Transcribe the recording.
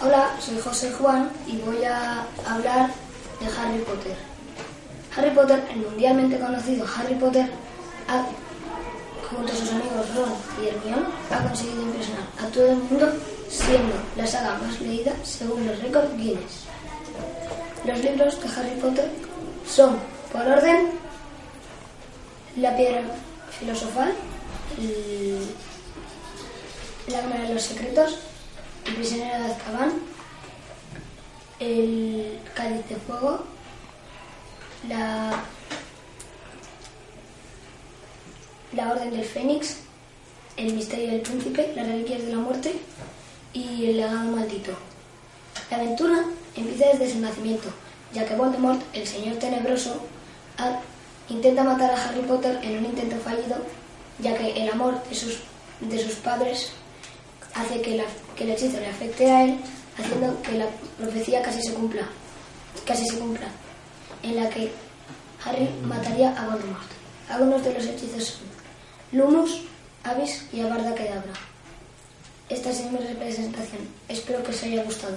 Hola, soy José Juan y voy a hablar de Harry Potter. Harry Potter, el mundialmente conocido Harry Potter, junto a sus amigos Ron y Hermione, ha conseguido impresionar a todo el mundo siendo la saga más leída según los récords Guinness. Los libros de Harry Potter son, por orden, La piedra filosofal, La cámara de los secretos, El prisionero de Azkaban, El cáliz de fuego, La La Orden del Fénix, El misterio del príncipe, Las reliquias de la muerte y El legado maldito. La aventura empieza desde su nacimiento, ya que Voldemort, el señor tenebroso, intenta matar a Harry Potter en un intento fallido, ya que el amor de sus, de sus padres hace que, la- que el hechizo le afecte a él, haciendo que la profecía casi se cumpla, casi se cumpla, en la que Harry mataría a Voldemort. Algunos de los hechizos son Lumus, Avis y Abarda Kedavra. Esta es mi representación. Espero que os haya gustado.